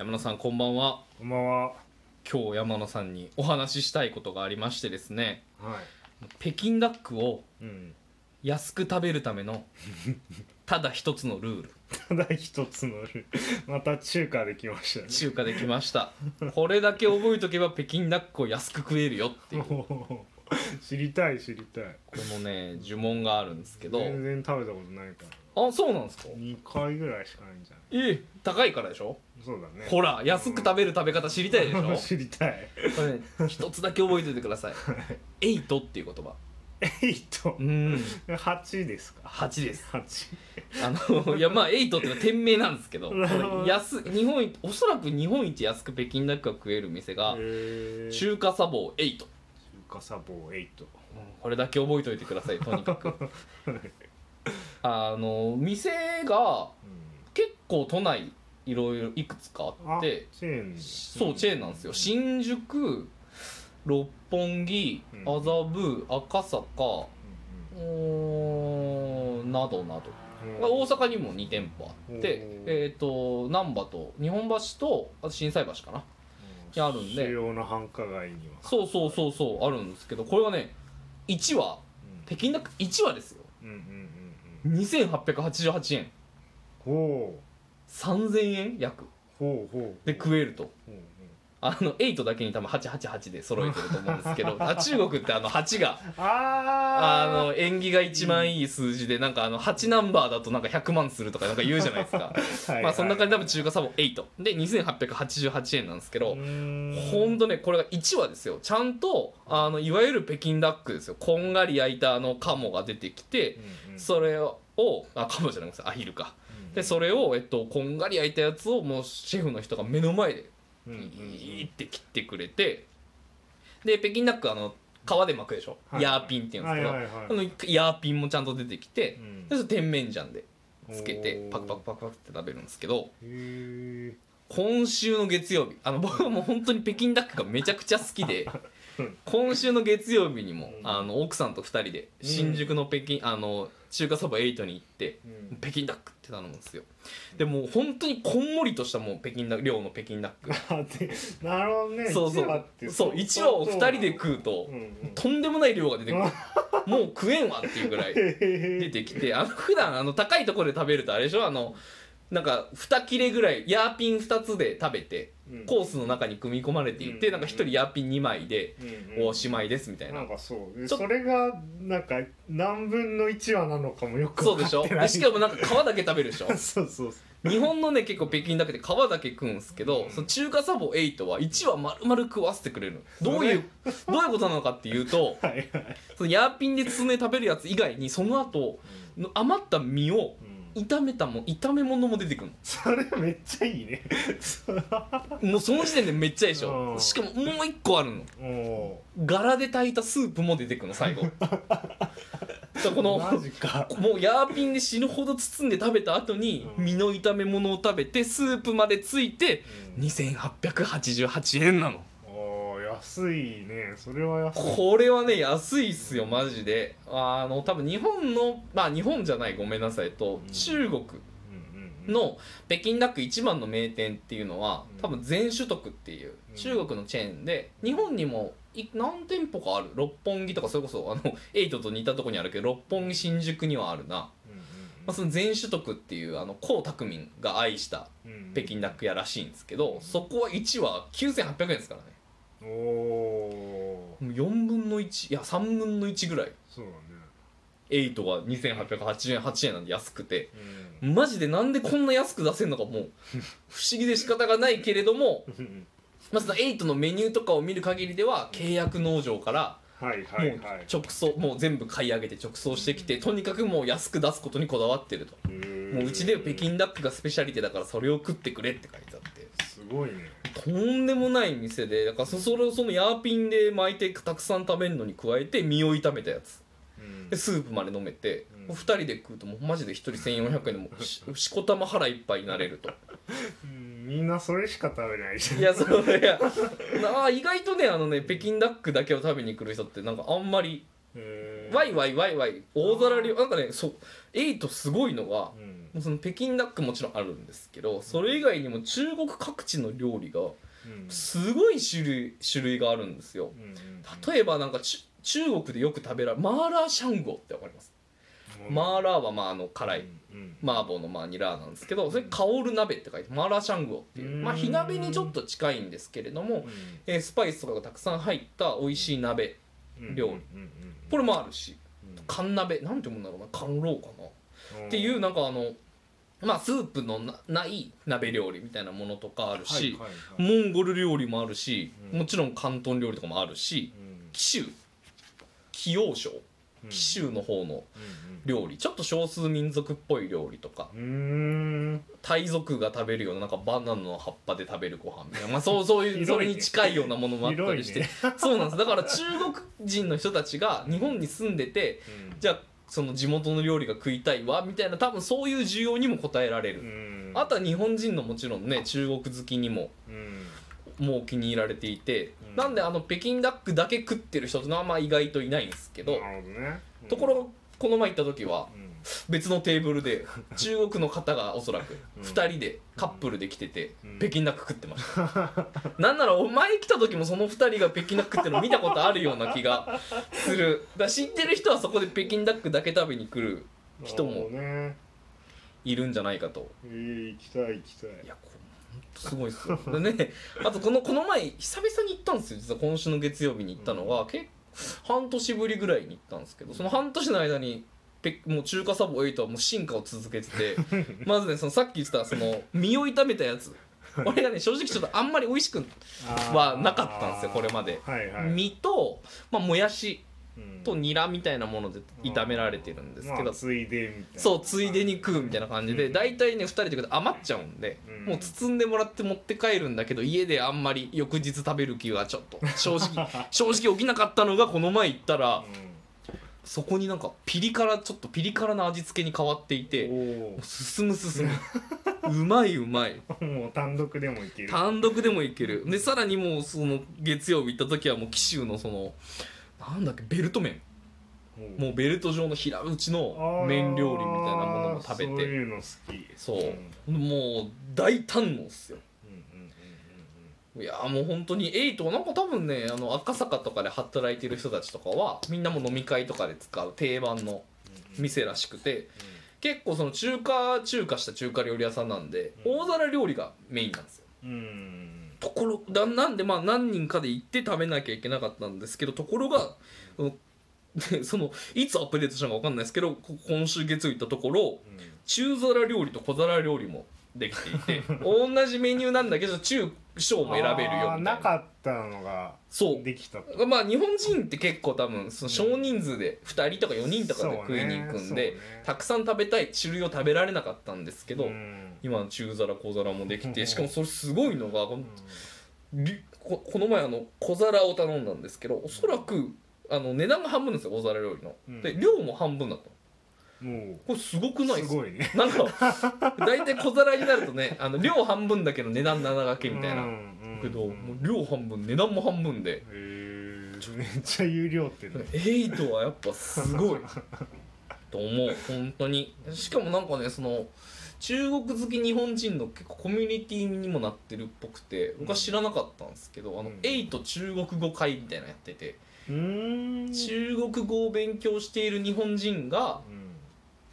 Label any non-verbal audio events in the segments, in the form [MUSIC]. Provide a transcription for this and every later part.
山野さんこんばんはこんばんは。今日山野さんにお話ししたいことがありましてですねは北京ダックをい。うん。安く食べるための [LAUGHS] ただ一つのルールただ一つのルールまた中華できましたね。中華できましたこれだけ覚えとけば北京ダックを安く食えるよっていうこ知りたい知りたい。のね呪文があるんですけど全然食べたことないから。あそうなんですか？2回ぐらいしかないんじゃない？ええ高いからでしょ？そうだね。ほら安く食べる食べ方知りたいでしょ？[LAUGHS] 知りたい。これね一つだけ覚えておいてください「エイト」っていう言葉エイト？う。ん八ですか？8です八。あのいやまあエイトっていうのは店名なんですけど [LAUGHS] 安日本一おそらく日本一安く北京ダックが食える店がえー中華茶房エイト中華サボエイト。これだけ覚えておいてくださいとにかく [LAUGHS] あの店がうん。結構都内いろいろいくつかああってチェーン。そうチェーンなんですよ。新宿六本木うん。麻布赤坂うんなどなど。大阪にも2店舗あっておー。えっ、と難波と日本橋とあと心斎橋かな。にあるんで。主要な繁華街には。そうそうそうそうあるんですけどこれはね1話うん。北京ダック1話ですよ。うんうんうんうん。2888円。ほ3000円約うほうほう。で食えると。あの8だけに多分888で揃えてると思うんですけど [LAUGHS] あ中国ってあの8がああの縁起が一番いい数字でなんかあの8ナンバーだとなんか100万するとかなんか言うじゃないですか。[LAUGHS] はいまあそんな感じで多分中華サボ8で2888円なんですけどほんとねこれが1話ですよ。ちゃんとあのいわゆる北京ダックですよ。こんがり焼いたあの鴨が出てきてうんうん。それをあ鴨じゃなくてアヒルか。うんでそれを、えっと、こんがり焼いたやつをもうシェフの人が目の前でうんうんうん。いーって切ってくれてで北京ダックあの皮で巻くでしょ、はい。ヤーピンっていうんですけど、はいはいはいあのヤーピンもちゃんと出てきてうん。で甜麺醤でつけてパクパクパクパクって食べるんですけど今週の月曜日あの僕はもう本当に北京ダックがめちゃくちゃ好きで [LAUGHS] うん。今週の月曜日にもうん。あの奥さんと2人で新宿の北京あの中華そば8に行ってうん。北京ダックって頼むんですよ。でもう本当にこんもりとしたもう北京ダック量の北京ダックなるほどね。そうそう。そう1話を2人で食うとうん。うんとんでもない量が出てくる。[LAUGHS] もう食えんわっていうぐらい出へてきてあの普段あの高いところで食べるとあれでしょ？あのなんか2切れぐらいヤーピン2つで食べてーコースの中に組み込まれていてうん。なんか1人ヤーピン2枚でうん。うんおしまいですみたいな。んなかそう。でちょそれがなんか何分の1話なのかもよくそうでしょ分かってない。でしかもなんか皮だけ食べるでしょ？[LAUGHS] そうそう日本のね結構北京だけで皮だけ食うんですけど、うん。その中華サボ8は1話丸々食わせてくれるの。どういう [LAUGHS] どういうことなのかっていうとはいはい。そのヤーピンで包んで食べるやつ以外にその後の余った身をうん炒めたも炒め物も出てくるそれめっちゃいいね。もうその時点でめっちゃいいでしょ。うん。しかももう一個あるの。お柄で炊いたスープも出てくるの最後。[LAUGHS] このもうヤーピンで死ぬほど包んで食べた後にうん。身の炒め物を食べてスープまでついてうん。2888円なの安いね。それは安い。これはね安いっすよマジで。あの多分日本のまあ日本じゃないごめんなさい。とうん。中国の北京ダック一番の名店っていうのはうん。多分全種徳っていううん。中国のチェーンで日本にもい何店舗かある。六本木とかそれこそあのエイトと似たとこにあるけど六本木新宿にはあるな、まあ、その全種徳っていうあの江沢民が愛した北京ダック屋らしいんですけどそこは1話9800円ですからねおおもう4分の1いや3分の1ぐらい。そうだね。8が2888円8円なんで安くて。うん。マジでなんでこんな安く出せるのかもう。[LAUGHS] 不思議で仕方がないけれどもうん [LAUGHS] まず8のメニューとかを見る限りでは契約農場からもいうはい。直送もう全部買い上げて直送してきてとにかくもう安く出すことにこだわってると。もううちで北京ダックがスペシャリテだからそれを食ってくれって書いてごいね。とんでもない店でだからそそれをそのヤーピンで巻いてたくさん食べるのに加えて身を炒めたやつ。うん。でスープまで飲めて、うん。2人で食うともうマジで1人1400円でもうししこたま腹いっぱいになれると。うん。みんなそれしか食べないじゃん。いやそれいやあー意外とねあのね北京ダックだけを食べに来る人ってなんかあんまりへワイワイワイワイ大皿料なんかねそうエイトすごいのがうんその北京ダックもちろんあるんですけどそれ以外にも中国各地の料理がうん。すごい種類種類があるんですよ。うん例えばなんかち中国でよく食べられるマーラーシャンゴってわかります？うん。マーラーはまああの辛いうん麻婆のまあニラーなんですけどそれ香る鍋って書いてマーラーシャンゴっていう。まあ火鍋にちょっと近いんですけれどもえースパイスとかがたくさん入った美味しい鍋うん。料理。これもあるしうん。缶鍋なんて読むんだろうな缶ローかな？うんっていうなんかあのまあスープのなない鍋料理みたいなものとかあるし、モンゴル料理もあるし、うん。もちろん広東料理とかもあるしうん。紀州。紀陽省うん。紀州の方のうん料理。ちょっと少数民族っぽい料理とか。タイ族が食べるようななんかバナナの葉っぱで食べるご飯みたいな、まあ、そうそういう [LAUGHS] それに近いようなものもあったりして、[LAUGHS] そうなんです。だから中国人の人たちが日本に住んでてじゃあその地元の料理が食いたいわみたいな多分そういう需要にも応えられる、うん。あとは日本人のもちろんね中国好きにもうん。もう気に入られていて、うん。なんであの北京ダックだけ食ってる人ってのはまあ意外といないんですけど、ところこの前行った時はうん。別のテーブルで中国の方がおそらくうん。2人でカップルで来ててうん。北京ダック食ってました。なんならお前来た時もその2人が北京ダック食ってるの見たことあるような気がする。だ知ってる人はそこで北京ダックだけ食べに来る人もいるんじゃないかと。えー行きたい行きたい。いやこすごいっすよ。でねあとこのこの前久々に行ったんですよ実は。今週の月曜日に行ったのが、結構半年ぶりぐらいに行ったんですけどその半年の間にペもう中華サボ8はもう進化を続けてて [LAUGHS] まずねそのさっき言ってたその身を炒めたやつ。俺がね正直ちょっとあんまり美味しくはなかったんですよこれまで。はいはい。身と、まあ、もやし。うんとニラみたいなもので炒められてるんですけど。まあついでみたいな。そうついでに食うみたいな感じでうん。大体ね2人で余っちゃうんで、うん。もう包んでもらって持って帰るんだけど家であんまり翌日食べる気がちょっと [LAUGHS] 正直正直起きなかったのがこの前行ったらそこになんかピリ辛ちょっとピリ辛な味付けに変わっていて進む進む。うまいうまい。おもう単独でもいける。単独でもいける。でさらにもうその月曜日行った時はもう紀州のそのなんだっけベルト麺。ももうベルト状の平打ちの麺料理みたいなものも食べて。そういうの好き。そう。うん。もう大堪能っすよ。いやもう本当にエイトはなんか多分ねあの赤坂とかで働いてる人たちとかはみんなも飲み会とかで使う定番の店らしくて結構その中華中華した中華料理屋さんなんでうん。大皿料理がメインなんですよ。うんうんところだなんでまあ何人かで行って食べなきゃいけなかったんですけどところがそので [LAUGHS] そのいつアップデートしたのか分かんないですけどこ今週月曜行ったところ中皿料理と小皿料理もできていて [LAUGHS] 同じメニューなんだけど中小も選べるよみな。なかったのがそう。できたと。まあ日本人って結構多分その少人数で2人とか4人とかで食いに行くんで、たくさん食べたい種類を食べられなかったんですけど、今の中皿小皿もできてしかもそれすごいのがこのりここの前あの小皿を頼んだんですけどおそらくあの値段が半分ですよ大皿料理の、うん。で量も半分だったのもこれすごくないうですすごいね。なんか大体小皿になるとねあの量半分だけど値段7掛けみたいな、けどもう量半分値段も半分で。めっちゃ有料ってね。エイトはやっぱすごい。と思う本当に。しかもなんかねその中国好き日本人の結構コミュニティにもなってるっぽくて僕は知らなかったんですけど、あのうん。エイト中国語会みたいなのやってて、中国語を勉強している日本人がうん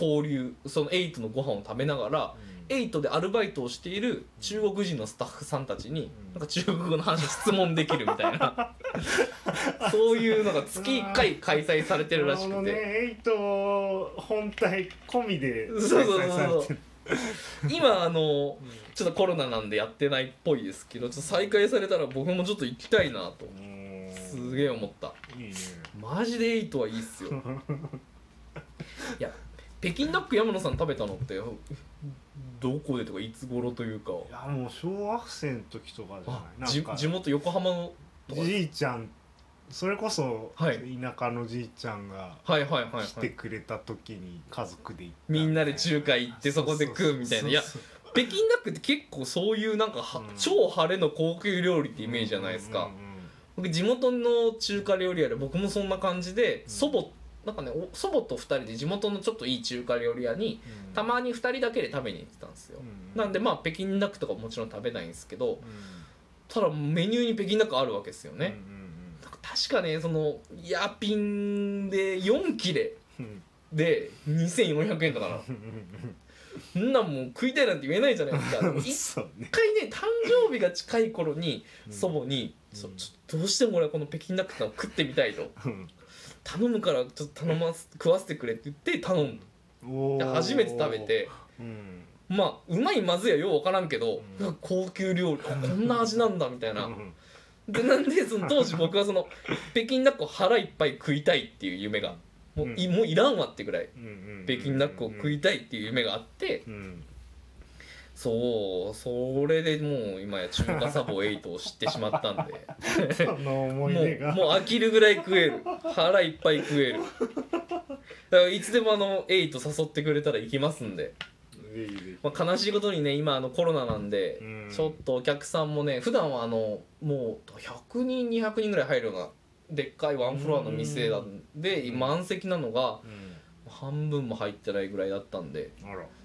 交流そのエイトのご飯を食べながらエイトでアルバイトをしている中国人のスタッフさんたちにうん。なんか中国語の話を質問できるみたいな。[LAUGHS] そういうのが月1回開催されてるらしくなるほどね。てエイト本体込みでそうそうそう開催されてる。今あのちょっとコロナなんでやってないっぽいですけどちょっと再開されたら僕もちょっと行きたいなと。うん。すげえ思った。いいね。マジでエイトはいいっすよ。[LAUGHS] いや北京ダック山野さん食べたのってどこでとかいつ頃というか。いやもう小学生の時とかじゃあないな地元横浜のじいちゃんそれこそはい。田舎のじいちゃんがはいはいはいはい。来てくれた時に家族で行ったみんなで中華行ってそこで食うみたいな。いや北京ダックって結構そういうなんかは、うん。超晴れの高級料理ってイメージじゃないですか、僕地元の中華料理屋で僕もそんな感じで、うん。祖母なんかねお祖母と2人で地元のちょっといい中華料理屋にたまに2人だけで食べに行ってたんですよ、なんでまあ北京ダックとかもちろん食べないんですけどただメニューに北京ダックあるわけですよね、なんか確かねそのヤピンで4切れで2400円とかなそんなんもう食いたいなんて言えないじゃないですか。[LAUGHS] 一回ね誕生日が近い頃にうん。祖母に、うん。ちょどうしても俺はこの北京ダックを食ってみたいと頼むからちょっと頼ます食わせてくれって言って頼んおー。で初めて食べて。うん。まあうまいまずいはよう分からんけど、うん。高級料理あこんな味なんだみたいな、うんでなんでその当時僕はその [LAUGHS] 北京ダックを腹いっぱい食いたいっていう夢が。もうい,、うん。もういらんわってぐらい北京ダックを食いたいっていう夢があって。うんそうそれでもう今や中華サボ8を知ってしまったんで。[LAUGHS] その思い出が。もうもう飽きるぐらい食える腹いっぱい食える。だからいつでもあの8誘ってくれたら行きますんで、まあ、悲しいことにね今あのコロナなんで、うん。ちょっとお客さんもね普段はあのもう100人200人ぐらい入るようなでっかいワンフロアの店なんで、うん。満席なのがうん。半分も入ってないぐらいだったんで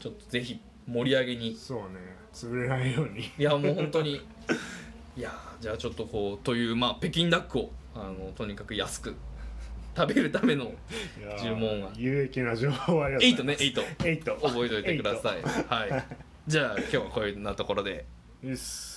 ちょっとぜひ盛り上げに。そうね。潰れないように。いやもう本当に。[LAUGHS] いやーじゃあちょっとこうというまあ北京ダックをあのとにかく安く食べるための注文は。有益な情報ありがとう8ね8エイト。覚えておいてください。はい。じゃあ今日はこういうなところで。いです